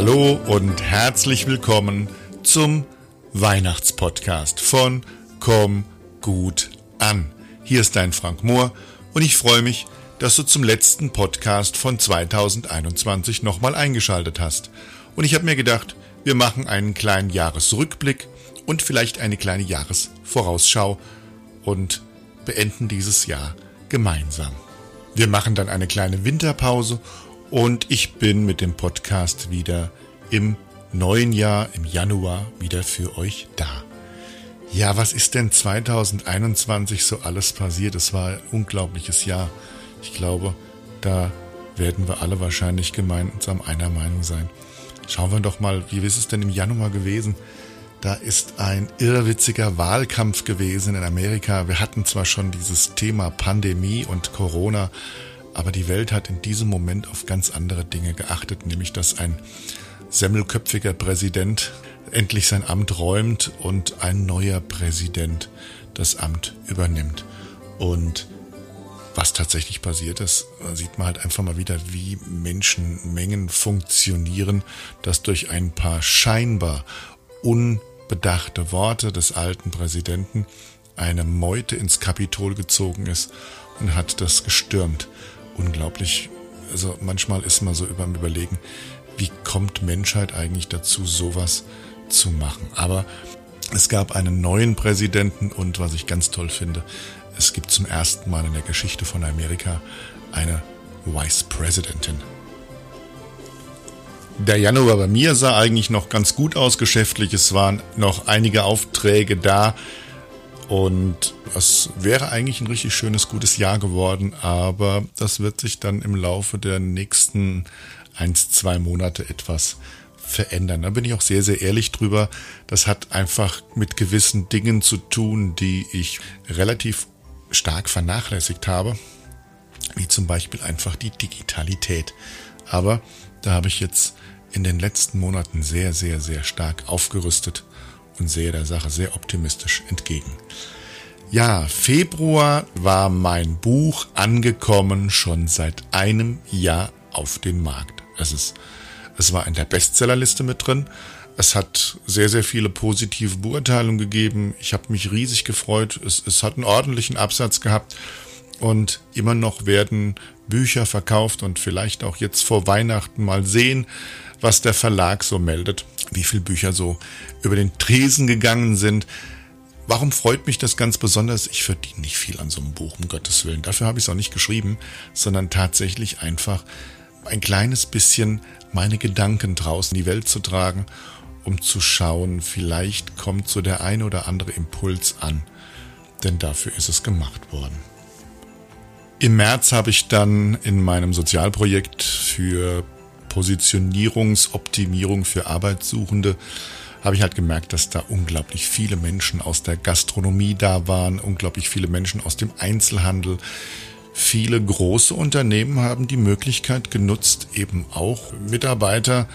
Hallo und herzlich willkommen zum Weihnachtspodcast von Komm gut an. Hier ist dein Frank Mohr und ich freue mich, dass du zum letzten Podcast von 2021 nochmal eingeschaltet hast. Und ich habe mir gedacht, wir machen einen kleinen Jahresrückblick und vielleicht eine kleine Jahresvorausschau und beenden dieses Jahr gemeinsam. Wir machen dann eine kleine Winterpause und ich bin mit dem Podcast wieder im neuen Jahr, im Januar, wieder für euch da. Ja, was ist denn 2021 so alles passiert? Es war ein unglaubliches Jahr. Ich glaube, da werden wir alle wahrscheinlich gemeinsam einer Meinung sein. Schauen wir doch mal, wie ist es denn im Januar gewesen? Da ist ein irrwitziger Wahlkampf gewesen in Amerika. Wir hatten zwar schon dieses Thema Pandemie und Corona, aber die Welt hat in diesem Moment auf ganz andere Dinge geachtet, nämlich dass ein semmelköpfiger Präsident endlich sein Amt räumt und ein neuer Präsident das Amt übernimmt. Und was tatsächlich passiert ist, sieht man halt einfach mal wieder, wie Menschenmengen funktionieren, dass durch ein paar scheinbar unbedachte Worte des alten Präsidenten eine Meute ins Kapitol gezogen ist und hat das gestürmt unglaublich. Also manchmal ist man so überm Überlegen, wie kommt Menschheit eigentlich dazu, sowas zu machen. Aber es gab einen neuen Präsidenten und was ich ganz toll finde, es gibt zum ersten Mal in der Geschichte von Amerika eine Vice Presidentin. Der Januar bei mir sah eigentlich noch ganz gut aus geschäftlich. Es waren noch einige Aufträge da. Und es wäre eigentlich ein richtig schönes, gutes Jahr geworden, aber das wird sich dann im Laufe der nächsten eins, zwei Monate etwas verändern. Da bin ich auch sehr, sehr ehrlich drüber. Das hat einfach mit gewissen Dingen zu tun, die ich relativ stark vernachlässigt habe, wie zum Beispiel einfach die Digitalität. Aber da habe ich jetzt in den letzten Monaten sehr, sehr, sehr stark aufgerüstet und sehe der Sache sehr optimistisch entgegen. Ja, Februar war mein Buch angekommen, schon seit einem Jahr auf den Markt. Es ist, es war in der Bestsellerliste mit drin. Es hat sehr, sehr viele positive Beurteilungen gegeben. Ich habe mich riesig gefreut. Es, es hat einen ordentlichen Absatz gehabt. Und immer noch werden Bücher verkauft und vielleicht auch jetzt vor Weihnachten mal sehen, was der Verlag so meldet wie viele Bücher so über den Tresen gegangen sind. Warum freut mich das ganz besonders? Ich verdiene nicht viel an so einem Buch, um Gottes Willen. Dafür habe ich es auch nicht geschrieben, sondern tatsächlich einfach ein kleines bisschen meine Gedanken draußen in die Welt zu tragen, um zu schauen, vielleicht kommt so der ein oder andere Impuls an. Denn dafür ist es gemacht worden. Im März habe ich dann in meinem Sozialprojekt für Positionierungsoptimierung für Arbeitssuchende habe ich halt gemerkt, dass da unglaublich viele Menschen aus der Gastronomie da waren, unglaublich viele Menschen aus dem Einzelhandel. Viele große Unternehmen haben die Möglichkeit genutzt, eben auch Mitarbeiter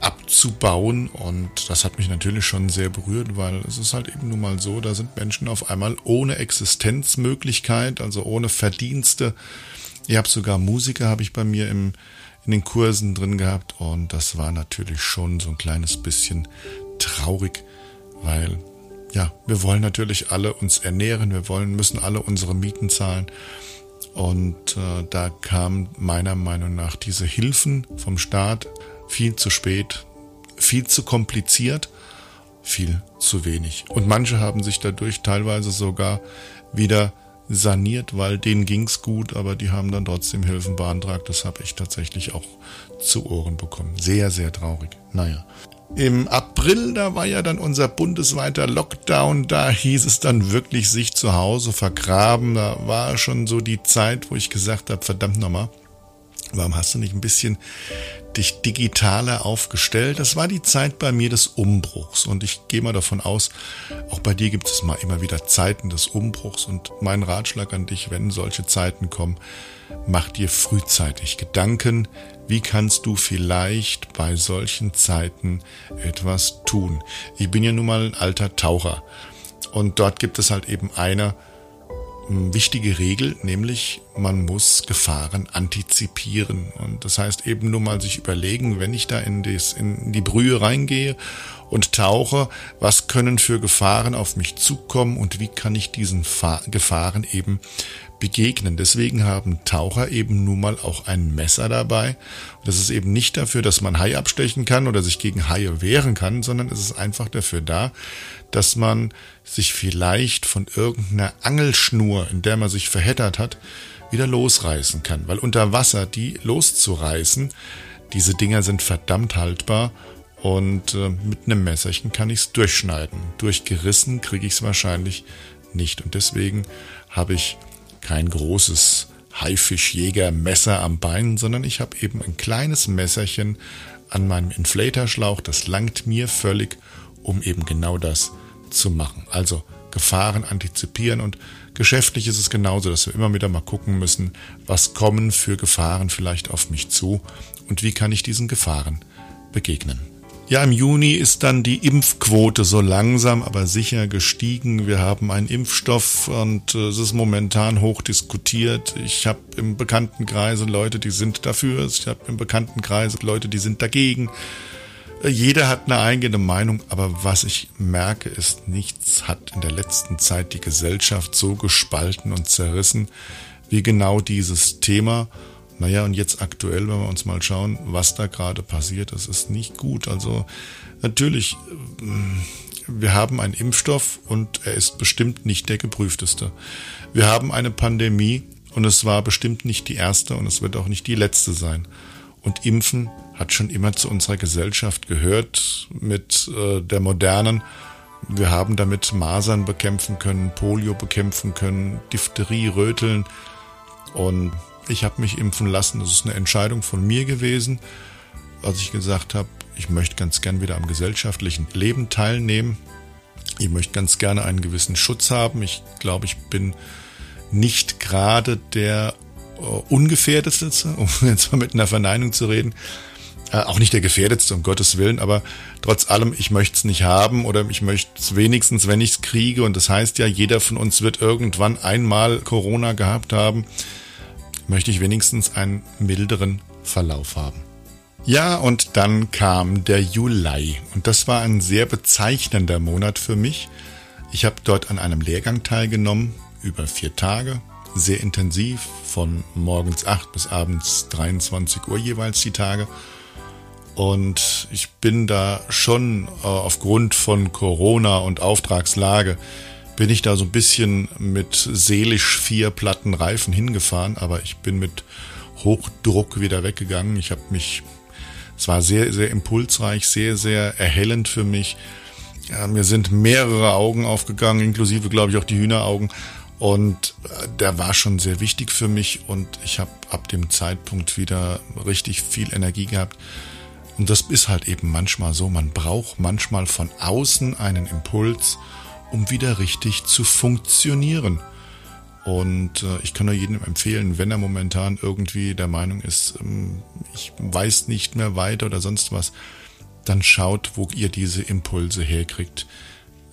abzubauen und das hat mich natürlich schon sehr berührt, weil es ist halt eben nun mal so, da sind Menschen auf einmal ohne Existenzmöglichkeit, also ohne Verdienste. Ich habe sogar Musiker, habe ich bei mir im in den Kursen drin gehabt und das war natürlich schon so ein kleines bisschen traurig, weil ja, wir wollen natürlich alle uns ernähren, wir wollen, müssen alle unsere Mieten zahlen. Und äh, da kamen meiner Meinung nach diese Hilfen vom Staat viel zu spät, viel zu kompliziert, viel zu wenig. Und manche haben sich dadurch teilweise sogar wieder saniert, weil denen ging's gut, aber die haben dann trotzdem Hilfen beantragt. Das habe ich tatsächlich auch zu Ohren bekommen. Sehr, sehr traurig. Naja. Im April, da war ja dann unser bundesweiter Lockdown, da hieß es dann wirklich sich zu Hause vergraben. Da war schon so die Zeit, wo ich gesagt habe, verdammt nochmal, warum hast du nicht ein bisschen dich digitaler aufgestellt. Das war die Zeit bei mir des Umbruchs und ich gehe mal davon aus, auch bei dir gibt es mal immer wieder Zeiten des Umbruchs und mein Ratschlag an dich, wenn solche Zeiten kommen, mach dir frühzeitig Gedanken, wie kannst du vielleicht bei solchen Zeiten etwas tun. Ich bin ja nun mal ein alter Taucher und dort gibt es halt eben eine wichtige Regel, nämlich man muss Gefahren antizipieren. Und das heißt eben nur mal sich überlegen, wenn ich da in, des, in die Brühe reingehe und tauche, was können für Gefahren auf mich zukommen und wie kann ich diesen Fa Gefahren eben begegnen. Deswegen haben Taucher eben nun mal auch ein Messer dabei. das ist eben nicht dafür, dass man Hai abstechen kann oder sich gegen Haie wehren kann, sondern es ist einfach dafür da, dass man sich vielleicht von irgendeiner Angelschnur, in der man sich verheddert hat, wieder losreißen kann. Weil unter Wasser die loszureißen, diese Dinger sind verdammt haltbar und äh, mit einem Messerchen kann ich es durchschneiden. Durchgerissen kriege ich es wahrscheinlich nicht. Und deswegen habe ich kein großes Haifischjäger-Messer am Bein, sondern ich habe eben ein kleines Messerchen an meinem Inflatorschlauch. Das langt mir völlig, um eben genau das zu machen. Also Gefahren antizipieren und geschäftlich ist es genauso, dass wir immer wieder mal gucken müssen, was kommen für Gefahren vielleicht auf mich zu und wie kann ich diesen Gefahren begegnen. Ja, im Juni ist dann die Impfquote so langsam, aber sicher gestiegen. Wir haben einen Impfstoff und äh, es ist momentan hoch diskutiert. Ich habe im Bekanntenkreise Leute, die sind dafür. Ich habe im Bekanntenkreise Leute, die sind dagegen. Jeder hat eine eigene Meinung, aber was ich merke, ist, nichts hat in der letzten Zeit die Gesellschaft so gespalten und zerrissen wie genau dieses Thema. Naja, und jetzt aktuell, wenn wir uns mal schauen, was da gerade passiert, das ist nicht gut. Also natürlich, äh, wir haben einen Impfstoff und er ist bestimmt nicht der geprüfteste. Wir haben eine Pandemie und es war bestimmt nicht die erste und es wird auch nicht die letzte sein. Und Impfen hat schon immer zu unserer Gesellschaft gehört mit äh, der modernen. Wir haben damit Masern bekämpfen können, Polio bekämpfen können, Diphtherie, Röteln und ich habe mich impfen lassen. Das ist eine Entscheidung von mir gewesen, als ich gesagt habe, ich möchte ganz gern wieder am gesellschaftlichen Leben teilnehmen. Ich möchte ganz gerne einen gewissen Schutz haben. Ich glaube, ich bin nicht gerade der äh, ungefährdetste, um jetzt mal mit einer Verneinung zu reden. Äh, auch nicht der gefährdetste, um Gottes Willen, aber trotz allem, ich möchte es nicht haben oder ich möchte es wenigstens, wenn ich es kriege. Und das heißt ja, jeder von uns wird irgendwann einmal Corona gehabt haben möchte ich wenigstens einen milderen Verlauf haben. Ja, und dann kam der Juli und das war ein sehr bezeichnender Monat für mich. Ich habe dort an einem Lehrgang teilgenommen, über vier Tage, sehr intensiv, von morgens 8 bis abends 23 Uhr jeweils die Tage. Und ich bin da schon äh, aufgrund von Corona und Auftragslage bin ich da so ein bisschen mit seelisch vier Platten Reifen hingefahren, aber ich bin mit Hochdruck wieder weggegangen. Ich habe mich, es war sehr, sehr impulsreich, sehr, sehr erhellend für mich. Ja, mir sind mehrere Augen aufgegangen, inklusive, glaube ich, auch die Hühneraugen. Und äh, der war schon sehr wichtig für mich und ich habe ab dem Zeitpunkt wieder richtig viel Energie gehabt. Und das ist halt eben manchmal so, man braucht manchmal von außen einen Impuls, um wieder richtig zu funktionieren. Und äh, ich kann nur jedem empfehlen, wenn er momentan irgendwie der Meinung ist, ähm, ich weiß nicht mehr weiter oder sonst was, dann schaut, wo ihr diese Impulse herkriegt.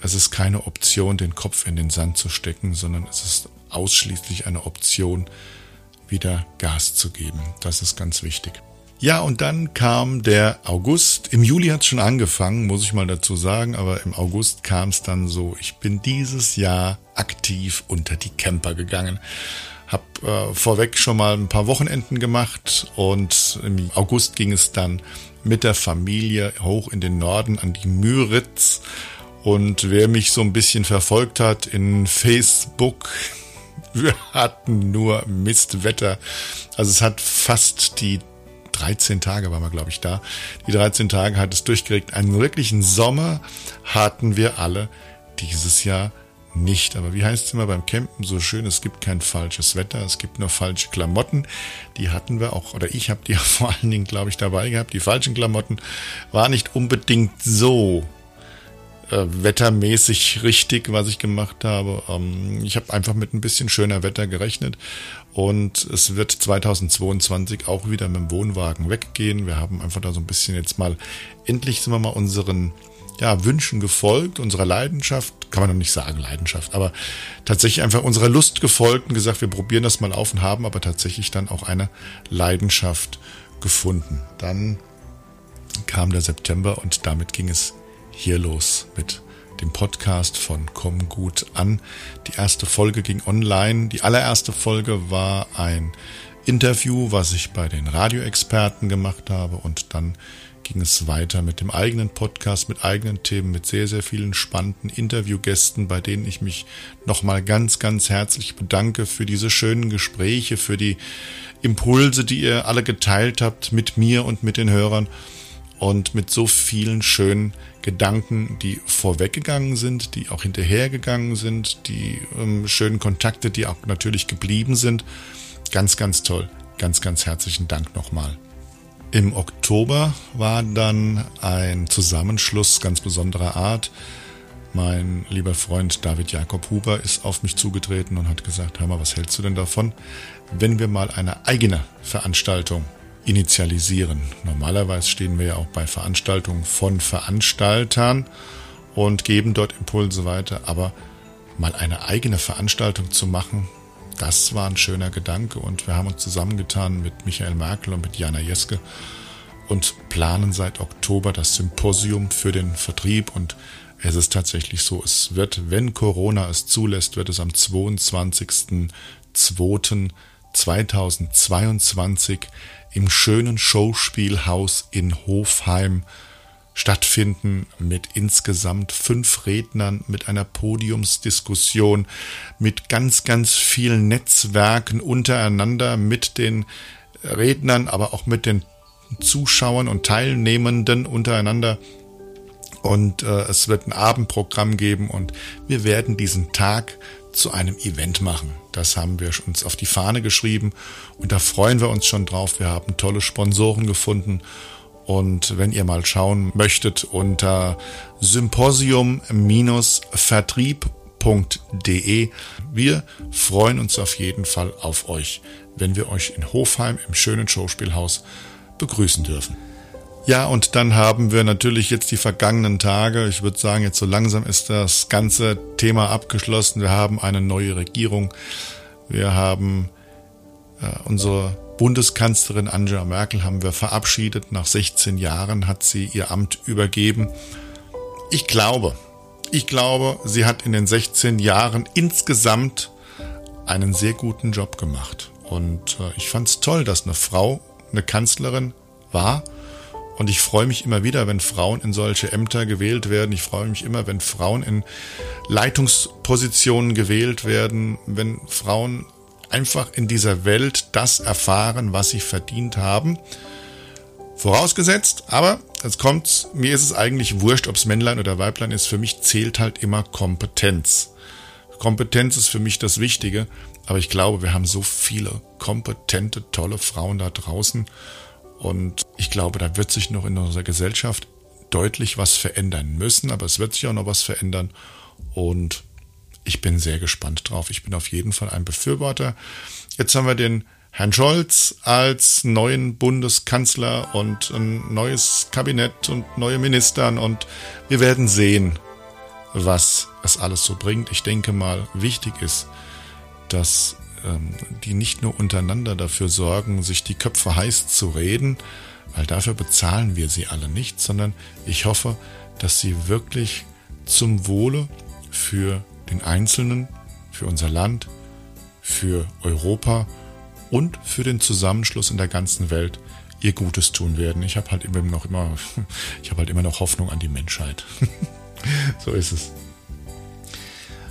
Es ist keine Option, den Kopf in den Sand zu stecken, sondern es ist ausschließlich eine Option, wieder Gas zu geben. Das ist ganz wichtig. Ja, und dann kam der August. Im Juli hat es schon angefangen, muss ich mal dazu sagen, aber im August kam es dann so. Ich bin dieses Jahr aktiv unter die Camper gegangen. Hab äh, vorweg schon mal ein paar Wochenenden gemacht und im August ging es dann mit der Familie hoch in den Norden an die Müritz. Und wer mich so ein bisschen verfolgt hat in Facebook, wir hatten nur Mistwetter. Also es hat fast die 13 Tage waren wir, glaube ich, da. Die 13 Tage hat es durchgeregt. Einen wirklichen Sommer hatten wir alle dieses Jahr nicht. Aber wie heißt es immer beim Campen so schön, es gibt kein falsches Wetter, es gibt nur falsche Klamotten. Die hatten wir auch, oder ich habe die vor allen Dingen, glaube ich, dabei gehabt. Die falschen Klamotten war nicht unbedingt so äh, wettermäßig richtig, was ich gemacht habe. Ähm, ich habe einfach mit ein bisschen schöner Wetter gerechnet und es wird 2022 auch wieder mit dem Wohnwagen weggehen. Wir haben einfach da so ein bisschen jetzt mal, endlich sind wir mal unseren ja, Wünschen gefolgt, unserer Leidenschaft, kann man noch nicht sagen Leidenschaft, aber tatsächlich einfach unserer Lust gefolgt und gesagt, wir probieren das mal auf und haben aber tatsächlich dann auch eine Leidenschaft gefunden. Dann kam der September und damit ging es hier los mit dem Podcast von Komm gut an. Die erste Folge ging online. Die allererste Folge war ein Interview, was ich bei den Radioexperten gemacht habe und dann ging es weiter mit dem eigenen Podcast, mit eigenen Themen, mit sehr, sehr vielen spannenden Interviewgästen, bei denen ich mich nochmal ganz, ganz herzlich bedanke für diese schönen Gespräche, für die Impulse, die ihr alle geteilt habt mit mir und mit den Hörern und mit so vielen schönen Gedanken, die vorweggegangen sind, die auch hinterhergegangen sind, die ähm, schönen Kontakte, die auch natürlich geblieben sind. Ganz, ganz toll. Ganz, ganz herzlichen Dank nochmal. Im Oktober war dann ein Zusammenschluss ganz besonderer Art. Mein lieber Freund David Jakob Huber ist auf mich zugetreten und hat gesagt, hör mal, was hältst du denn davon, wenn wir mal eine eigene Veranstaltung initialisieren? Normalerweise stehen wir ja auch bei Veranstaltungen von Veranstaltern und geben dort Impulse weiter, aber mal eine eigene Veranstaltung zu machen, das war ein schöner Gedanke. Und wir haben uns zusammengetan mit Michael Merkel und mit Jana Jeske und planen seit Oktober das Symposium für den Vertrieb. Und es ist tatsächlich so, es wird, wenn Corona es zulässt, wird es am 22.02.2022 im schönen Showspielhaus in Hofheim stattfinden mit insgesamt fünf Rednern, mit einer Podiumsdiskussion, mit ganz, ganz vielen Netzwerken untereinander, mit den Rednern, aber auch mit den Zuschauern und Teilnehmenden untereinander. Und äh, es wird ein Abendprogramm geben und wir werden diesen Tag zu einem Event machen. Das haben wir uns auf die Fahne geschrieben und da freuen wir uns schon drauf. Wir haben tolle Sponsoren gefunden und wenn ihr mal schauen möchtet unter symposium-vertrieb.de, wir freuen uns auf jeden Fall auf euch, wenn wir euch in Hofheim im schönen Schauspielhaus begrüßen dürfen. Ja, und dann haben wir natürlich jetzt die vergangenen Tage, ich würde sagen, jetzt so langsam ist das ganze Thema abgeschlossen. Wir haben eine neue Regierung. Wir haben äh, unsere Bundeskanzlerin Angela Merkel haben wir verabschiedet. Nach 16 Jahren hat sie ihr Amt übergeben. Ich glaube, ich glaube, sie hat in den 16 Jahren insgesamt einen sehr guten Job gemacht. Und äh, ich fand es toll, dass eine Frau eine Kanzlerin war. Und ich freue mich immer wieder, wenn Frauen in solche Ämter gewählt werden. Ich freue mich immer, wenn Frauen in Leitungspositionen gewählt werden, wenn Frauen einfach in dieser Welt das erfahren, was sie verdient haben. Vorausgesetzt, aber jetzt kommt's, mir ist es eigentlich wurscht, ob es Männlein oder Weiblein ist. Für mich zählt halt immer Kompetenz. Kompetenz ist für mich das Wichtige, aber ich glaube, wir haben so viele kompetente, tolle Frauen da draußen und ich glaube, da wird sich noch in unserer Gesellschaft deutlich was verändern müssen, aber es wird sich auch noch was verändern und ich bin sehr gespannt drauf. Ich bin auf jeden Fall ein Befürworter. Jetzt haben wir den Herrn Scholz als neuen Bundeskanzler und ein neues Kabinett und neue Ministern und wir werden sehen, was es alles so bringt. Ich denke mal, wichtig ist, dass ähm, die nicht nur untereinander dafür sorgen, sich die Köpfe heiß zu reden, weil dafür bezahlen wir sie alle nicht, sondern ich hoffe, dass sie wirklich zum Wohle für den Einzelnen, für unser Land, für Europa und für den Zusammenschluss in der ganzen Welt ihr Gutes tun werden. Ich habe halt immer noch immer, ich habe halt immer noch Hoffnung an die Menschheit. so ist es.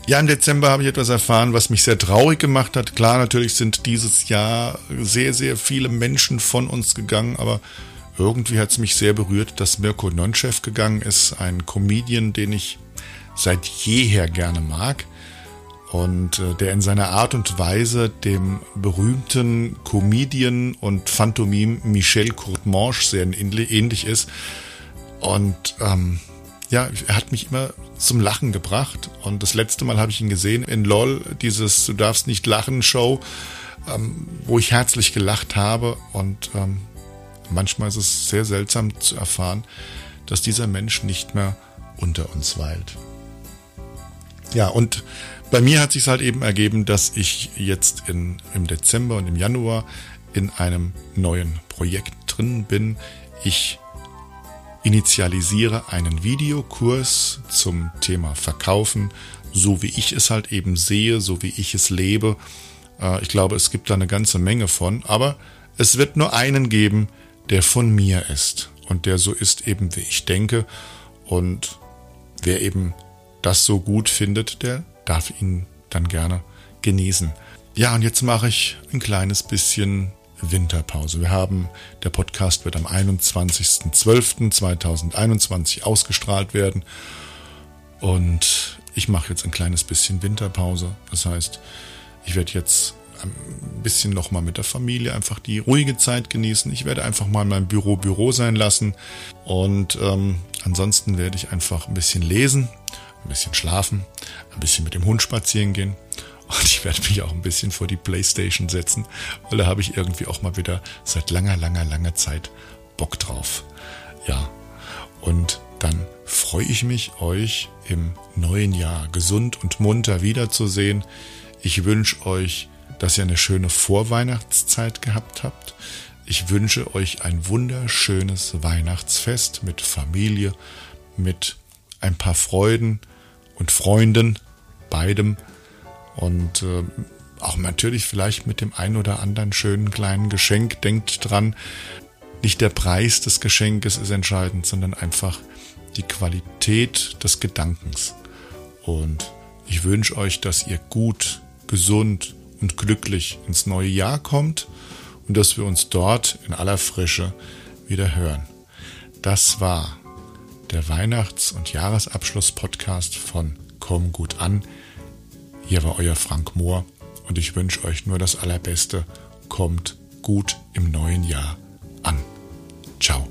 Ja, im Dezember habe ich etwas erfahren, was mich sehr traurig gemacht hat. Klar, natürlich sind dieses Jahr sehr, sehr viele Menschen von uns gegangen, aber irgendwie hat es mich sehr berührt, dass Mirko Nonchev gegangen ist, ein Comedian, den ich seit jeher gerne mag und äh, der in seiner Art und Weise dem berühmten Comedian und Phantomim Michel Courtemanche sehr ähnlich ist. Und ähm, ja, er hat mich immer zum Lachen gebracht. Und das letzte Mal habe ich ihn gesehen in LOL, dieses Du darfst nicht lachen Show, ähm, wo ich herzlich gelacht habe. Und ähm, manchmal ist es sehr seltsam zu erfahren, dass dieser Mensch nicht mehr unter uns weilt. Ja, und bei mir hat sich halt eben ergeben, dass ich jetzt in, im Dezember und im Januar in einem neuen Projekt drin bin. Ich initialisiere einen Videokurs zum Thema Verkaufen, so wie ich es halt eben sehe, so wie ich es lebe. Äh, ich glaube, es gibt da eine ganze Menge von, aber es wird nur einen geben, der von mir ist und der so ist eben, wie ich denke. Und wer eben das so gut findet, der darf ihn dann gerne genießen. Ja, und jetzt mache ich ein kleines bisschen Winterpause. Wir haben, der Podcast wird am 21.12.2021 ausgestrahlt werden. Und ich mache jetzt ein kleines bisschen Winterpause. Das heißt, ich werde jetzt ein bisschen nochmal mit der Familie einfach die ruhige Zeit genießen. Ich werde einfach mal mein Büro Büro sein lassen. Und ähm, ansonsten werde ich einfach ein bisschen lesen, ein bisschen schlafen, ein bisschen mit dem Hund spazieren gehen. Und ich werde mich auch ein bisschen vor die Playstation setzen, weil da habe ich irgendwie auch mal wieder seit langer, langer, langer Zeit Bock drauf. Ja, und dann freue ich mich, euch im neuen Jahr gesund und munter wiederzusehen. Ich wünsche euch, dass ihr eine schöne Vorweihnachtszeit gehabt habt. Ich wünsche euch ein wunderschönes Weihnachtsfest mit Familie, mit ein paar Freuden und Freunden, beidem. Und äh, auch natürlich vielleicht mit dem ein oder anderen schönen kleinen Geschenk. Denkt dran, nicht der Preis des Geschenkes ist entscheidend, sondern einfach die Qualität des Gedankens. Und ich wünsche euch, dass ihr gut, gesund und glücklich ins neue Jahr kommt und dass wir uns dort in aller Frische wieder hören. Das war der Weihnachts- und Jahresabschluss-Podcast von Komm gut an. Hier war euer Frank Mohr und ich wünsche euch nur das Allerbeste. Kommt gut im neuen Jahr an. Ciao.